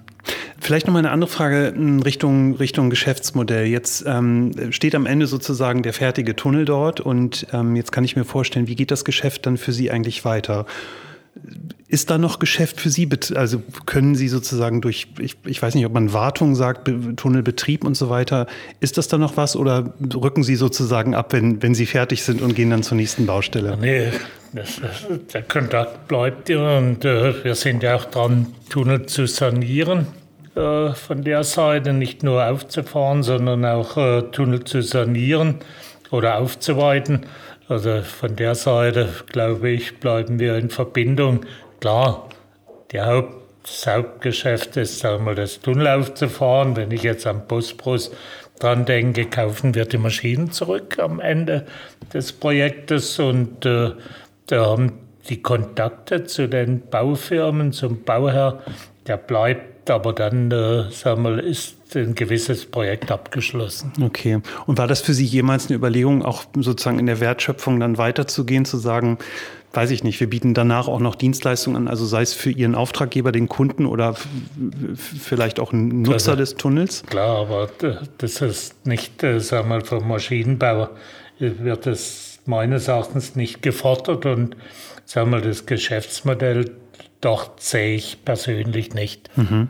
Vielleicht nochmal eine andere Frage in Richtung, Richtung Geschäftsmodell. Jetzt ähm, steht am Ende sozusagen der fertige Tunnel dort und ähm, jetzt kann ich mir vorstellen, wie geht das Geschäft dann für Sie eigentlich weiter? Ist da noch Geschäft für Sie? Also können Sie sozusagen durch, ich, ich weiß nicht, ob man Wartung sagt, Tunnelbetrieb und so weiter, ist das da noch was oder rücken Sie sozusagen ab, wenn, wenn Sie fertig sind und gehen dann zur nächsten Baustelle? Nee, das, der Kontakt bleibt und äh, wir sind ja auch dran, Tunnel zu sanieren. Äh, von der Seite nicht nur aufzufahren, sondern auch äh, Tunnel zu sanieren oder aufzuweiten. Also von der Seite, glaube ich, bleiben wir in Verbindung. Klar, die Haupt, das Hauptgeschäft ist, sagen wir, das Tunnel aufzufahren. Wenn ich jetzt am Bosporus dran denke, kaufen wir die Maschinen zurück am Ende des Projektes und äh, da haben die Kontakte zu den Baufirmen, zum Bauherr, der bleibt aber dann, äh, sagen wir, ist ein gewisses Projekt abgeschlossen. Okay. Und war das für Sie jemals eine Überlegung, auch sozusagen in der Wertschöpfung dann weiterzugehen, zu sagen, weiß ich nicht, wir bieten danach auch noch Dienstleistungen an, also sei es für Ihren Auftraggeber, den Kunden oder vielleicht auch einen Nutzer also, des Tunnels? Klar, aber das ist nicht, äh, sagen wir, vom Maschinenbauer wird das meines Erachtens nicht gefordert und sagen wir, das Geschäftsmodell dort sehe ich persönlich nicht. Mhm.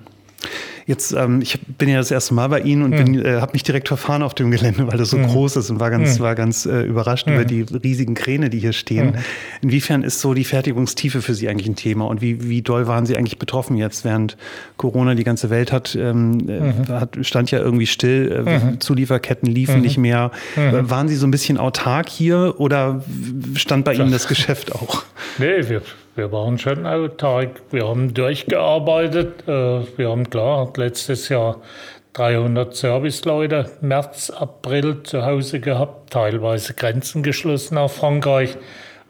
Jetzt, ähm, ich bin ja das erste Mal bei Ihnen und mhm. äh, habe mich direkt verfahren auf dem Gelände, weil das so mhm. groß ist und war ganz, mhm. war ganz äh, überrascht über mhm. die riesigen Kräne, die hier stehen. Mhm. Inwiefern ist so die Fertigungstiefe für Sie eigentlich ein Thema und wie, wie doll waren Sie eigentlich betroffen jetzt, während Corona die ganze Welt hat, ähm, äh, mhm. hat stand ja irgendwie still, äh, Zulieferketten liefen nicht mehr. Waren Sie so ein bisschen autark hier oder stand bei Ihnen das Geschäft auch? Nee, wir wir waren schon autark. Wir haben durchgearbeitet. Äh, wir haben klar letztes Jahr 300 Serviceleute März, April zu Hause gehabt, teilweise Grenzen geschlossen nach Frankreich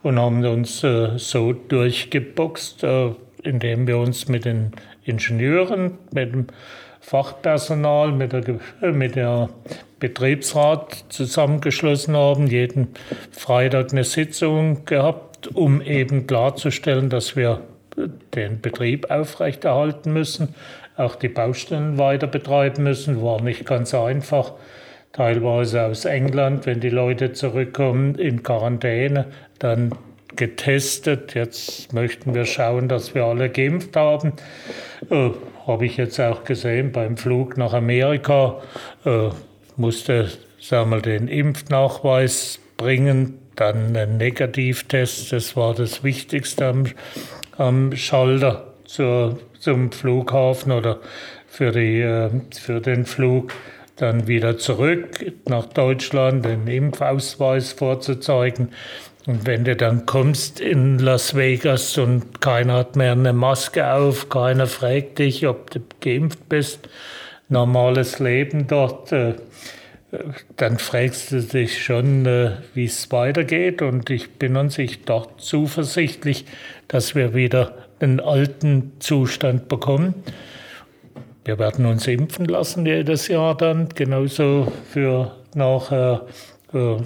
und haben uns äh, so durchgeboxt, äh, indem wir uns mit den Ingenieuren, mit dem Fachpersonal, mit der, mit der Betriebsrat zusammengeschlossen haben, jeden Freitag eine Sitzung gehabt, um eben klarzustellen, dass wir den Betrieb aufrechterhalten müssen, auch die Baustellen weiter betreiben müssen. War nicht ganz einfach. Teilweise aus England, wenn die Leute zurückkommen in Quarantäne, dann getestet. Jetzt möchten wir schauen, dass wir alle geimpft haben. Äh, Habe ich jetzt auch gesehen beim Flug nach Amerika. Äh, musste sagen wir, den Impfnachweis bringen, dann einen Negativtest. Das war das Wichtigste am, am Schalter zur, zum Flughafen oder für, die, äh, für den Flug. Dann wieder zurück nach Deutschland, den Impfausweis vorzuzeigen. Und wenn du dann kommst in Las Vegas und keiner hat mehr eine Maske auf, keiner fragt dich, ob du geimpft bist, normales Leben dort, äh, dann fragst du dich schon, äh, wie es weitergeht. Und ich bin an sich dort zuversichtlich, dass wir wieder den alten Zustand bekommen. Wir werden uns impfen lassen jedes Jahr dann, genauso für nachher äh,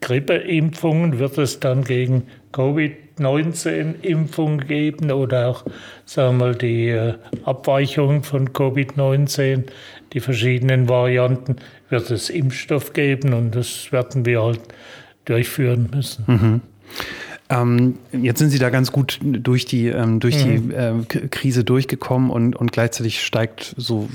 Grippeimpfungen wird es dann gegen Covid-19-Impfung geben oder auch sagen wir, die äh, Abweichung von Covid-19, die verschiedenen Varianten, wird es Impfstoff geben und das werden wir halt durchführen müssen. Mhm. Ähm, jetzt sind Sie da ganz gut durch die, ähm, durch mhm. die äh, Krise durchgekommen und, und gleichzeitig steigt, sofern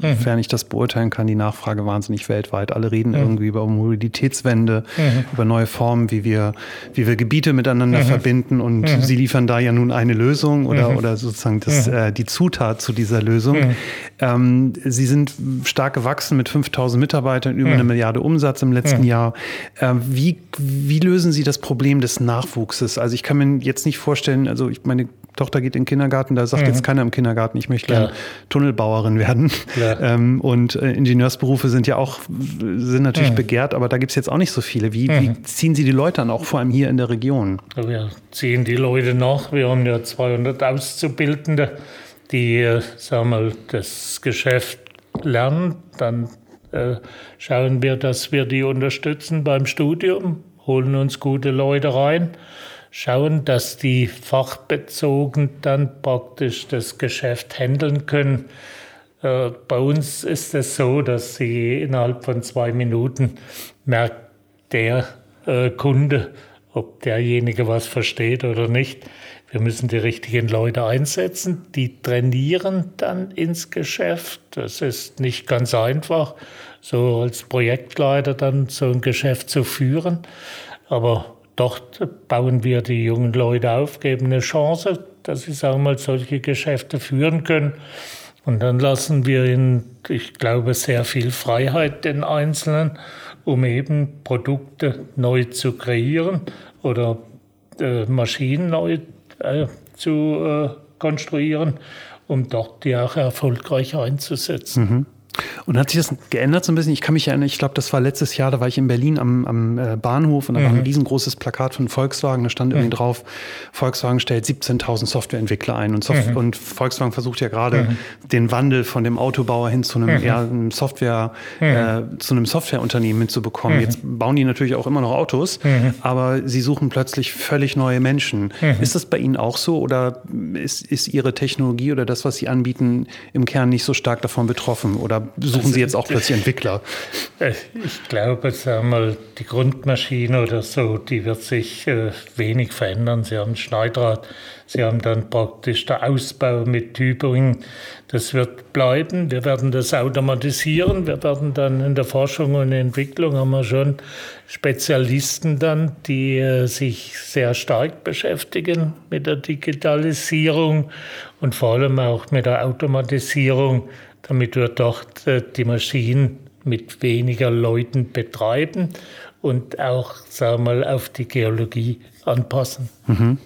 mhm. ich das beurteilen kann, die Nachfrage wahnsinnig weltweit. Alle reden mhm. irgendwie über Mobilitätswende, mhm. über neue Formen, wie wir, wie wir Gebiete miteinander mhm. verbinden und mhm. Sie liefern da ja nun eine Lösung oder, oder sozusagen das, äh, die Zutat zu dieser Lösung. Ähm, Sie sind stark gewachsen mit 5000 Mitarbeitern, über eine Milliarde Umsatz im letzten Jahr. Äh, wie, wie lösen Sie das Problem des Nachwuchses? Praxis. Also ich kann mir jetzt nicht vorstellen, also ich, meine Tochter geht in den Kindergarten, da sagt mhm. jetzt keiner im Kindergarten, ich möchte gerne Tunnelbauerin werden. Ähm, und äh, Ingenieursberufe sind ja auch, sind natürlich mhm. begehrt, aber da gibt es jetzt auch nicht so viele. Wie, mhm. wie, ziehen Sie die Leute an, auch vor allem hier in der Region? Wir ziehen die Leute nach. Wir haben ja 200 Auszubildende, die, äh, sagen wir mal, das Geschäft lernen. Dann äh, schauen wir, dass wir die unterstützen beim Studium, holen uns gute Leute rein schauen, dass die fachbezogen dann praktisch das Geschäft handeln können. Äh, bei uns ist es so, dass sie innerhalb von zwei Minuten merkt der äh, Kunde, ob derjenige was versteht oder nicht. Wir müssen die richtigen Leute einsetzen, die trainieren dann ins Geschäft. Das ist nicht ganz einfach, so als Projektleiter dann so ein Geschäft zu führen. Aber Dort bauen wir die jungen Leute auf, geben eine Chance, dass sie sagen mal solche Geschäfte führen können. Und dann lassen wir ihnen, ich glaube, sehr viel Freiheit den Einzelnen, um eben Produkte neu zu kreieren oder äh, Maschinen neu äh, zu äh, konstruieren, um dort die auch erfolgreich einzusetzen. Mhm. Und hat sich das geändert so ein bisschen? Ich kann mich erinnern, ich glaube, das war letztes Jahr, da war ich in Berlin am, am äh, Bahnhof und da mhm. war ein mhm. riesengroßes Plakat von Volkswagen, da stand irgendwie mhm. drauf, Volkswagen stellt 17.000 Softwareentwickler ein und, Soft mhm. und, Volkswagen versucht ja gerade mhm. den Wandel von dem Autobauer hin zu einem, eher einem Software, äh, zu einem Softwareunternehmen hinzubekommen. Jetzt bauen die natürlich auch immer noch Autos, aber sie suchen plötzlich völlig neue Menschen. Ist das bei Ihnen auch so oder ist, ist Ihre Technologie oder das, was Sie anbieten, im Kern nicht so stark davon betroffen oder suchen Sie jetzt auch plötzlich Entwickler? Äh, ich glaube, sagen wir mal, die Grundmaschine oder so, die wird sich äh, wenig verändern. Sie haben Schneidrad, Sie haben dann praktisch der Ausbau mit Tübingen. Das wird bleiben. Wir werden das automatisieren. Wir werden dann in der Forschung und Entwicklung haben wir schon Spezialisten dann, die äh, sich sehr stark beschäftigen mit der Digitalisierung und vor allem auch mit der Automatisierung damit wir dort äh, die Maschinen mit weniger Leuten betreiben und auch, sagen wir mal, auf die Geologie anpassen. Mhm.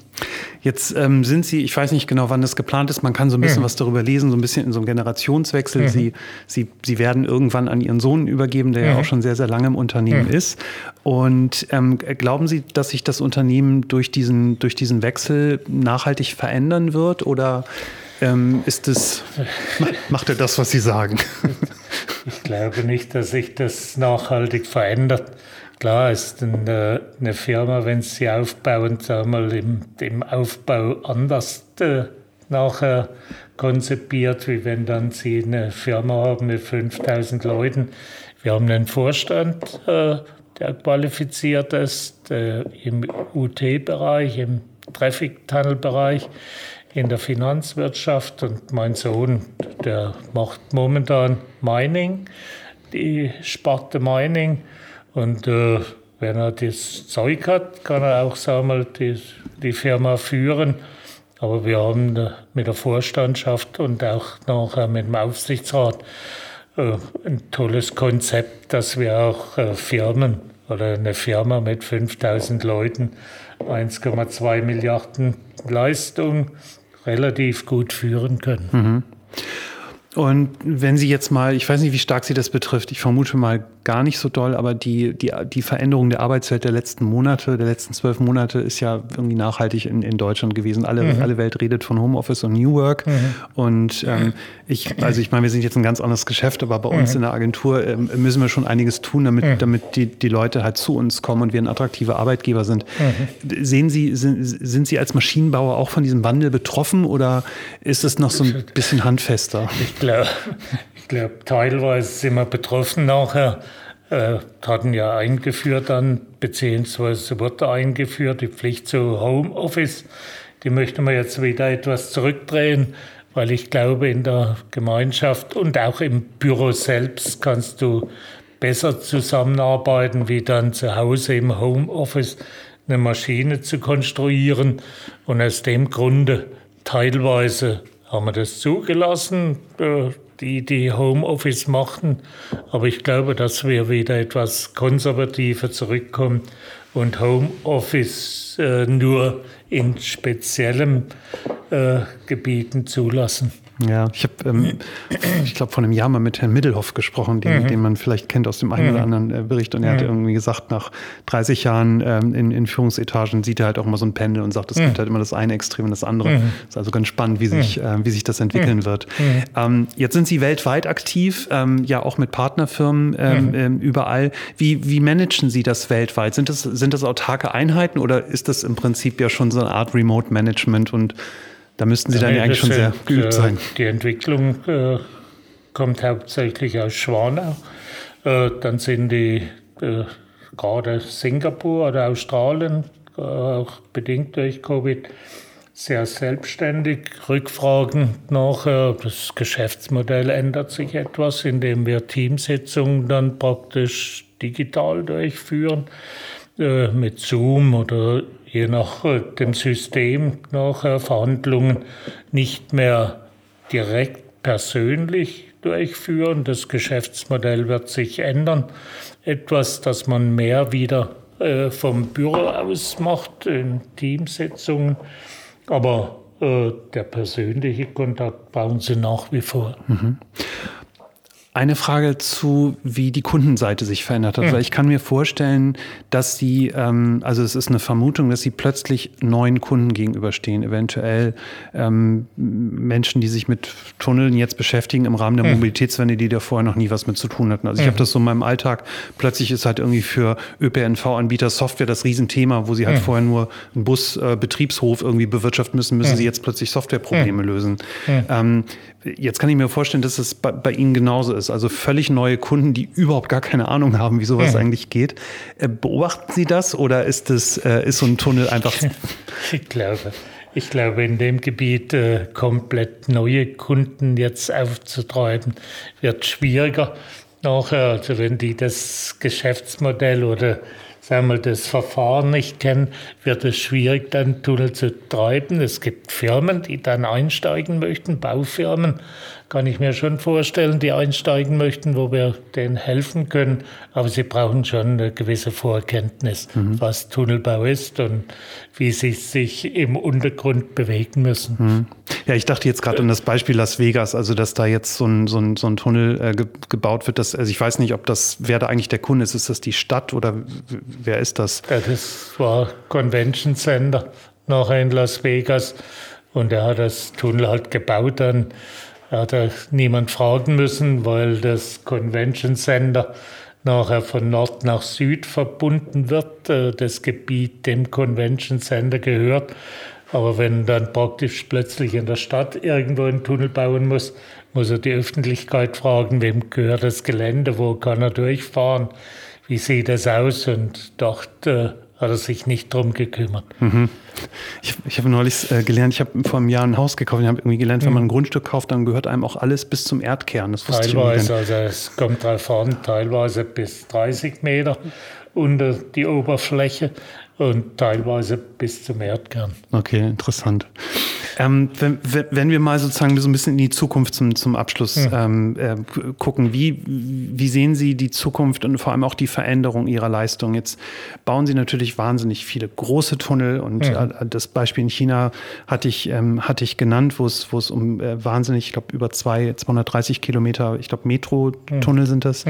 Jetzt ähm, sind Sie, ich weiß nicht genau, wann das geplant ist, man kann so ein bisschen mhm. was darüber lesen, so ein bisschen in so einem Generationswechsel. Mhm. Sie, Sie, Sie werden irgendwann an Ihren Sohn übergeben, der mhm. ja auch schon sehr, sehr lange im Unternehmen mhm. ist. Und ähm, glauben Sie, dass sich das Unternehmen durch diesen, durch diesen Wechsel nachhaltig verändern wird oder ähm, ist es, macht er das, was Sie sagen? Ich glaube nicht, dass sich das nachhaltig verändert. Klar ist eine, eine Firma, wenn sie aufbauen, sagen wir mal, im, im Aufbau anders äh, nachher konzipiert, wie wenn dann sie eine Firma haben mit 5000 Leuten. Wir haben einen Vorstand, äh, der qualifiziert ist äh, im UT-Bereich, im Traffic-Tunnel-Bereich, in der Finanzwirtschaft und mein Sohn, der macht momentan Mining, die Sparte Mining und äh, wenn er das Zeug hat, kann er auch sagen wir, die, die Firma führen. Aber wir haben mit der Vorstandschaft und auch nachher mit dem Aufsichtsrat äh, ein tolles Konzept, dass wir auch äh, Firmen oder eine Firma mit 5000 Leuten 1,2 Milliarden Leistung relativ gut führen können. Mhm. Und wenn Sie jetzt mal, ich weiß nicht, wie stark Sie das betrifft, ich vermute mal gar nicht so doll, aber die, die, die Veränderung der Arbeitswelt der letzten Monate, der letzten zwölf Monate ist ja irgendwie nachhaltig in, in Deutschland gewesen. Alle, mhm. alle Welt redet von Homeoffice und New Work. Mhm. Und ähm, ich, also ich meine, wir sind jetzt ein ganz anderes Geschäft, aber bei uns mhm. in der Agentur ähm, müssen wir schon einiges tun, damit, mhm. damit die, die Leute halt zu uns kommen und wir ein attraktiver Arbeitgeber sind. Mhm. Sehen Sie, sind, sind Sie als Maschinenbauer auch von diesem Wandel betroffen oder ist es noch so ein bisschen handfester? Ich glaube, ich glaube, teilweise sind wir betroffen nachher äh, hatten ja eingeführt dann, beziehungsweise wurde eingeführt, die Pflicht zu Homeoffice. Die möchte man jetzt wieder etwas zurückdrehen, weil ich glaube, in der Gemeinschaft und auch im Büro selbst kannst du besser zusammenarbeiten, wie dann zu Hause im Homeoffice eine Maschine zu konstruieren. Und aus dem Grunde teilweise haben wir das zugelassen. Die, die Homeoffice machten. Aber ich glaube, dass wir wieder etwas konservativer zurückkommen und Homeoffice äh, nur in speziellen äh, Gebieten zulassen. Ja, ich habe, ähm, ich glaube, vor einem Jahr mal mit Herrn Middelhoff gesprochen, den, mhm. den man vielleicht kennt aus dem einen mhm. oder anderen äh, Bericht. Und er mhm. hat irgendwie gesagt, nach 30 Jahren ähm, in, in Führungsetagen sieht er halt auch immer so ein Pendel und sagt, es gibt mhm. halt immer das eine Extrem und das andere. Mhm. Ist also ganz spannend, wie sich, äh, wie sich das entwickeln wird. Ähm, jetzt sind Sie weltweit aktiv, ähm, ja auch mit Partnerfirmen ähm, ähm, überall. Wie, wie managen Sie das weltweit? Sind das, sind das autarke Einheiten oder ist das im Prinzip ja schon so eine Art Remote Management und da müssten Sie dann ja eigentlich schon sehr geübt sein. Die Entwicklung äh, kommt hauptsächlich aus Schwanau. Äh, dann sind die äh, gerade Singapur oder Australien, äh, auch bedingt durch Covid, sehr selbstständig. Rückfragen nach, äh, das Geschäftsmodell ändert sich etwas, indem wir Teamsitzungen dann praktisch digital durchführen äh, mit Zoom oder je nach äh, dem System nach Verhandlungen nicht mehr direkt persönlich durchführen. Das Geschäftsmodell wird sich ändern. Etwas, das man mehr wieder äh, vom Büro aus macht, in Teamsitzungen. Aber äh, der persönliche Kontakt brauchen Sie nach wie vor. Mhm. Eine Frage zu, wie die Kundenseite sich verändert hat. Mhm. Weil ich kann mir vorstellen, dass sie, ähm, also es ist eine Vermutung, dass sie plötzlich neuen Kunden gegenüberstehen, eventuell ähm, Menschen, die sich mit Tunneln jetzt beschäftigen im Rahmen der mhm. Mobilitätswende, die da vorher noch nie was mit zu tun hatten. Also ich mhm. habe das so in meinem Alltag. Plötzlich ist halt irgendwie für ÖPNV-Anbieter Software das Riesenthema, wo sie halt vorher nur einen Bus-Betriebshof äh, irgendwie bewirtschaften müssen, müssen sie jetzt plötzlich Softwareprobleme lösen. Ähm, jetzt kann ich mir vorstellen, dass es bei, bei Ihnen genauso ist. Also völlig neue Kunden, die überhaupt gar keine Ahnung haben, wie sowas mhm. eigentlich geht. Äh, beobachten Sie das oder ist, das, äh, ist so ein Tunnel einfach. Ich glaube, ich glaube, in dem Gebiet äh, komplett neue Kunden jetzt aufzutreiben, wird schwieriger. Nachher, also wenn die das Geschäftsmodell oder sagen wir, das Verfahren nicht kennen, wird es schwierig, dann Tunnel zu treiben. Es gibt Firmen, die dann einsteigen möchten, Baufirmen, kann ich mir schon vorstellen, die einsteigen möchten, wo wir denen helfen können. Aber sie brauchen schon eine gewisse Vorkenntnis, mhm. was Tunnelbau ist und wie sie sich im Untergrund bewegen müssen. Mhm. Ja, ich dachte jetzt gerade an das Beispiel Las Vegas, also dass da jetzt so ein, so ein, so ein Tunnel äh, ge gebaut wird. Dass, also ich weiß nicht, ob das, wer da eigentlich der Kunde ist. Ist das die Stadt oder wer ist das? Ja, das war Convention Center nachher in Las Vegas Und er hat das Tunnel halt gebaut dann. Er hat er niemand fragen müssen, weil das Convention Center nachher von Nord nach Süd verbunden wird. Äh, das Gebiet dem Convention Center gehört. Aber wenn dann praktisch plötzlich in der Stadt irgendwo einen Tunnel bauen muss, muss er die Öffentlichkeit fragen, wem gehört das Gelände, wo kann er durchfahren, wie sieht es aus und dort äh, hat er sich nicht drum gekümmert. Mhm. Ich, ich habe neulich äh, gelernt, ich habe vor einem Jahr ein Haus gekauft, ich habe irgendwie gelernt, wenn man ein Grundstück kauft, dann gehört einem auch alles bis zum Erdkern. Das teilweise, also es kommt drauf an, teilweise bis 30 Meter unter die Oberfläche und teilweise bis zum Erdkern. Okay, interessant. Ähm, wenn, wenn, wir mal sozusagen so ein bisschen in die Zukunft zum, zum Abschluss mhm. ähm, äh, gucken, wie, wie sehen Sie die Zukunft und vor allem auch die Veränderung Ihrer Leistung? Jetzt bauen Sie natürlich wahnsinnig viele große Tunnel und mhm. äh, das Beispiel in China hatte ich, ähm, hatte ich genannt, wo es, wo es um äh, wahnsinnig, ich glaube, über zwei, 230 Kilometer, ich glaube, Metro-Tunnel mhm. sind das.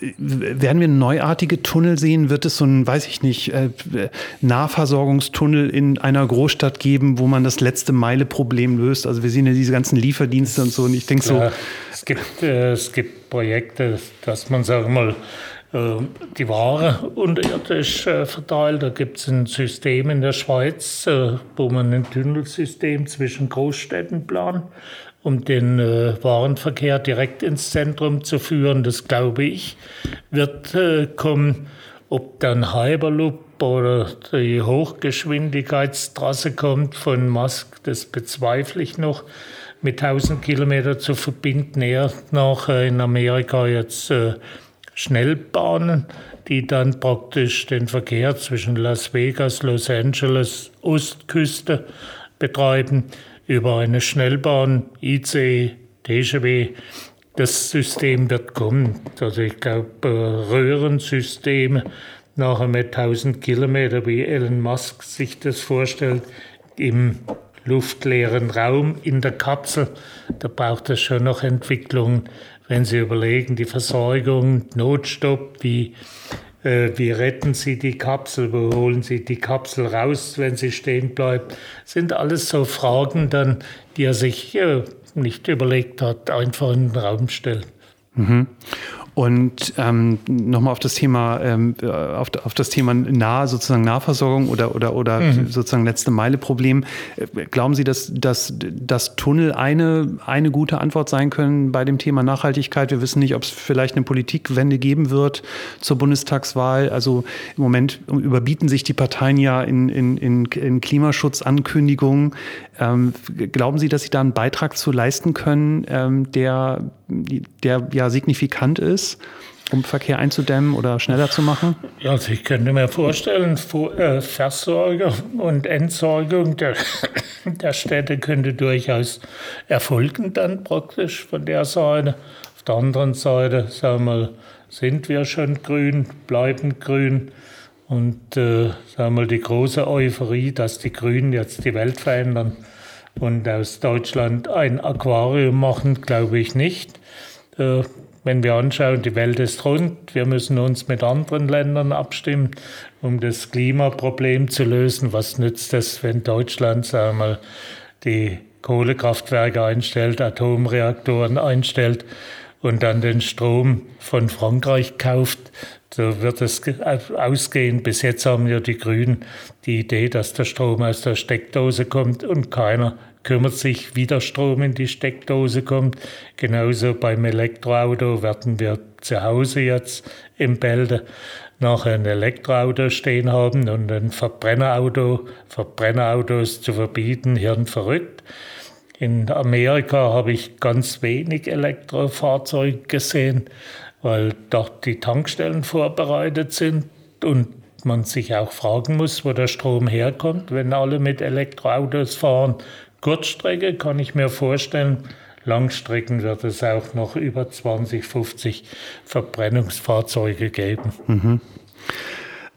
Werden wir neuartige Tunnel sehen? Wird es so ein, weiß ich nicht, äh, Nahversorgungstunnel in einer Großstadt geben, wo man das letzte Meile-Problem löst? Also wir sehen ja diese ganzen Lieferdienste und so und ich denke so. Es gibt, äh, es gibt Projekte, dass man, sagen mal, äh, die Ware unterirdisch verteilt. Da gibt es ein System in der Schweiz, wo man ein Tunnelsystem zwischen Großstädten plant um den äh, Warenverkehr direkt ins Zentrum zu führen. Das glaube ich, wird äh, kommen. Ob dann Hyperloop oder die Hochgeschwindigkeitstrasse kommt von Musk, das bezweifle ich noch. Mit 1000 Kilometer zu verbinden, eher nach äh, in Amerika jetzt äh, Schnellbahnen, die dann praktisch den Verkehr zwischen Las Vegas, Los Angeles, Ostküste betreiben über eine Schnellbahn, IC, TGW. Das System wird kommen. Also ich glaube, äh, Röhrensysteme nachher mit 1000 Kilometer, wie Elon Musk sich das vorstellt, im luftleeren Raum in der Kapsel. Da braucht es schon noch Entwicklungen, wenn Sie überlegen, die Versorgung, Notstopp, wie wie retten Sie die Kapsel, wo holen Sie die Kapsel raus, wenn sie stehen bleibt, sind alles so Fragen dann, die er sich äh, nicht überlegt hat, einfach in den Raum stellen. Mhm. Und ähm, nochmal auf das Thema, ähm, auf, auf, das Thema nah, sozusagen Nahversorgung oder, oder, oder mhm. sozusagen letzte Meile Problem. Glauben Sie, dass, dass, dass Tunnel eine, eine gute Antwort sein können bei dem Thema Nachhaltigkeit? Wir wissen nicht, ob es vielleicht eine Politikwende geben wird zur Bundestagswahl. Also im Moment überbieten sich die Parteien ja in, in, in, in Klimaschutzankündigungen. Ähm, glauben Sie, dass Sie da einen Beitrag zu leisten können, ähm, der, der ja signifikant ist? um Verkehr einzudämmen oder schneller zu machen? Also ich könnte mir vorstellen, äh, Versorgung und Entsorgung der, der Städte könnte durchaus erfolgen dann praktisch von der Seite. Auf der anderen Seite, sagen wir mal, sind wir schon grün, bleiben grün. Und äh, sagen wir mal, die große Euphorie, dass die Grünen jetzt die Welt verändern und aus Deutschland ein Aquarium machen, glaube ich nicht. Äh, wenn wir anschauen, die Welt ist rund, wir müssen uns mit anderen Ländern abstimmen, um das Klimaproblem zu lösen. Was nützt es, wenn Deutschland, sagen wir mal, die Kohlekraftwerke einstellt, Atomreaktoren einstellt und dann den Strom von Frankreich kauft? So wird es ausgehen. Bis jetzt haben ja die Grünen die Idee, dass der Strom aus der Steckdose kommt und keiner kümmert sich, wie der Strom in die Steckdose kommt. Genauso beim Elektroauto werden wir zu Hause jetzt im Bälde nachher ein Elektroauto stehen haben und ein Verbrennerauto, Verbrennerautos zu verbieten, hirnverrückt. In Amerika habe ich ganz wenig Elektrofahrzeuge gesehen weil dort die Tankstellen vorbereitet sind und man sich auch fragen muss, wo der Strom herkommt, wenn alle mit Elektroautos fahren. Kurzstrecke kann ich mir vorstellen, Langstrecken wird es auch noch über 20, 50 Verbrennungsfahrzeuge geben. Mhm.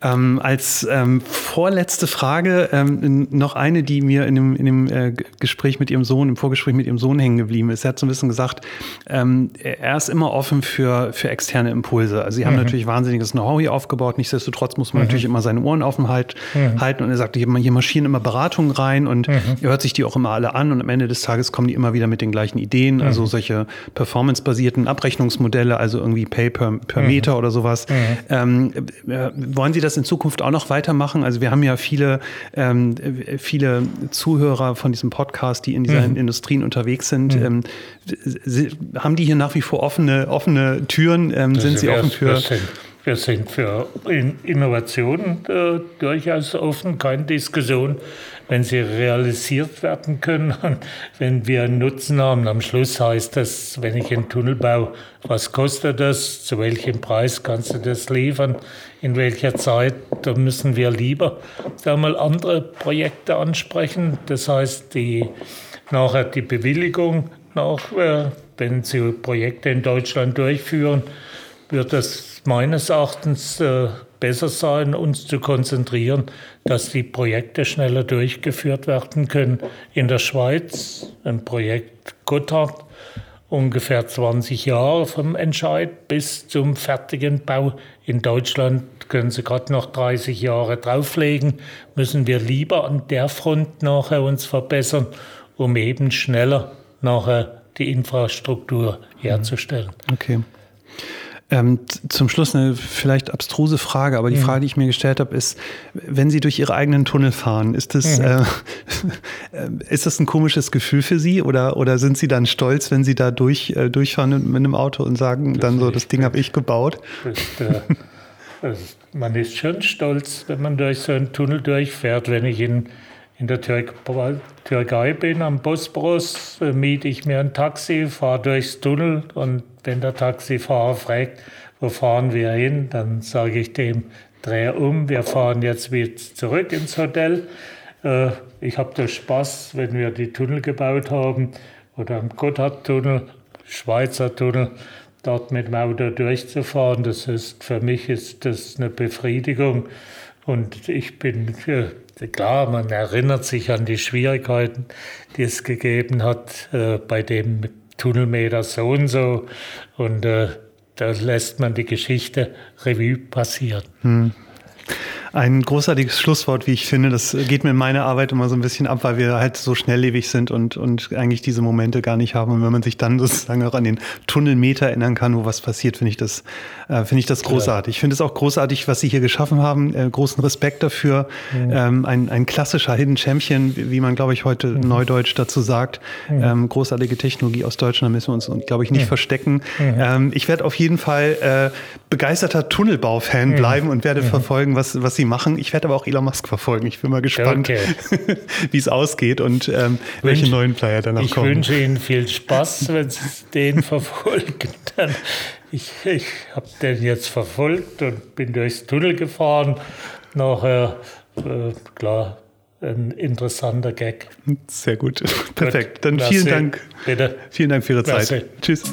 Ähm, als ähm, vorletzte Frage ähm, noch eine, die mir in dem, in dem äh, Gespräch mit Ihrem Sohn, im Vorgespräch mit Ihrem Sohn hängen geblieben ist. Er hat so ein bisschen gesagt, ähm, er ist immer offen für, für externe Impulse. Also Sie haben mhm. natürlich wahnsinniges Know-how hier aufgebaut. Nichtsdestotrotz muss man mhm. natürlich immer seine Ohren offen halt, mhm. halten. Und er sagt, hier marschieren immer Beratungen rein und mhm. er hört sich die auch immer alle an. Und am Ende des Tages kommen die immer wieder mit den gleichen Ideen. Mhm. Also solche performance-basierten Abrechnungsmodelle, also irgendwie Pay per, per mhm. Meter oder sowas. Ähm, äh, wollen Sie das das in Zukunft auch noch weitermachen? Also wir haben ja viele, ähm, viele Zuhörer von diesem Podcast, die in diesen mhm. Industrien unterwegs sind. Mhm. Ähm, sie, haben die hier nach wie vor offene, offene Türen? Ähm, sind sie offen für... Wir sind für Innovationen äh, durchaus offen, keine Diskussion, wenn sie realisiert werden können und wenn wir einen Nutzen haben. Am Schluss heißt das, wenn ich einen Tunnel baue, was kostet das, zu welchem Preis kannst du das liefern, in welcher Zeit, da müssen wir lieber da mal andere Projekte ansprechen. Das heißt, die, nachher die Bewilligung, nach, äh, wenn Sie Projekte in Deutschland durchführen, wird es meines Erachtens äh, besser sein, uns zu konzentrieren, dass die Projekte schneller durchgeführt werden können. In der Schweiz ein Projekt Gotthard, ungefähr 20 Jahre vom Entscheid bis zum fertigen Bau. In Deutschland können Sie gerade noch 30 Jahre drauflegen. Müssen wir lieber an der Front nachher uns verbessern, um eben schneller nachher die Infrastruktur herzustellen. Okay. Ähm, zum Schluss eine vielleicht abstruse Frage, aber die mhm. Frage, die ich mir gestellt habe, ist, wenn Sie durch Ihre eigenen Tunnel fahren, ist das, mhm. äh, ist das ein komisches Gefühl für Sie oder, oder sind Sie dann stolz, wenn Sie da durch, äh, durchfahren mit einem Auto und sagen das dann so, das Ding habe ich gebaut? Das, äh, also man ist schon stolz, wenn man durch so einen Tunnel durchfährt. Wenn ich in, in der Türk Türkei bin, am Bosporus, äh, miete ich mir ein Taxi, fahre durchs Tunnel und wenn der Taxifahrer fragt, wo fahren wir hin, dann sage ich dem, drehe um, wir fahren jetzt wieder zurück ins Hotel. Äh, ich habe da Spaß, wenn wir die Tunnel gebaut haben oder am Gotthardtunnel, Schweizer Tunnel, dort mit dem Auto durchzufahren. Das ist, für mich ist das eine Befriedigung. Und ich bin, äh, klar, man erinnert sich an die Schwierigkeiten, die es gegeben hat äh, bei dem Tunnelmeter so und so. Und äh, da lässt man die Geschichte Revue passieren. Hm. Ein großartiges Schlusswort, wie ich finde. Das geht mir in meiner Arbeit immer so ein bisschen ab, weil wir halt so schnelllebig sind und, und eigentlich diese Momente gar nicht haben. Und wenn man sich dann sozusagen auch an den Tunnelmeter erinnern kann, wo was passiert, finde ich das, äh, finde ich das großartig. Ich finde es auch großartig, was Sie hier geschaffen haben. Äh, großen Respekt dafür. Mhm. Ähm, ein, ein klassischer Hidden Champion, wie man, glaube ich, heute mhm. neudeutsch dazu sagt. Mhm. Ähm, großartige Technologie aus Deutschland, da müssen wir uns, glaube ich, nicht verstecken. Ähm, ich werde auf jeden Fall äh, begeisterter Tunnelbau-Fan bleiben und werde verfolgen, was, was Sie sie machen. Ich werde aber auch Elon Musk verfolgen. Ich bin mal gespannt, okay. wie es ausgeht und ähm, welche Wünsch, neuen Player danach ich kommen. Ich wünsche Ihnen viel Spaß, wenn Sie den verfolgen. Dann ich ich habe den jetzt verfolgt und bin durchs Tunnel gefahren. Nachher, äh, klar, ein interessanter Gag. Sehr gut. Perfekt. Dann vielen Dank. Bitte. Vielen Dank für Ihre Zeit. Merci. Tschüss.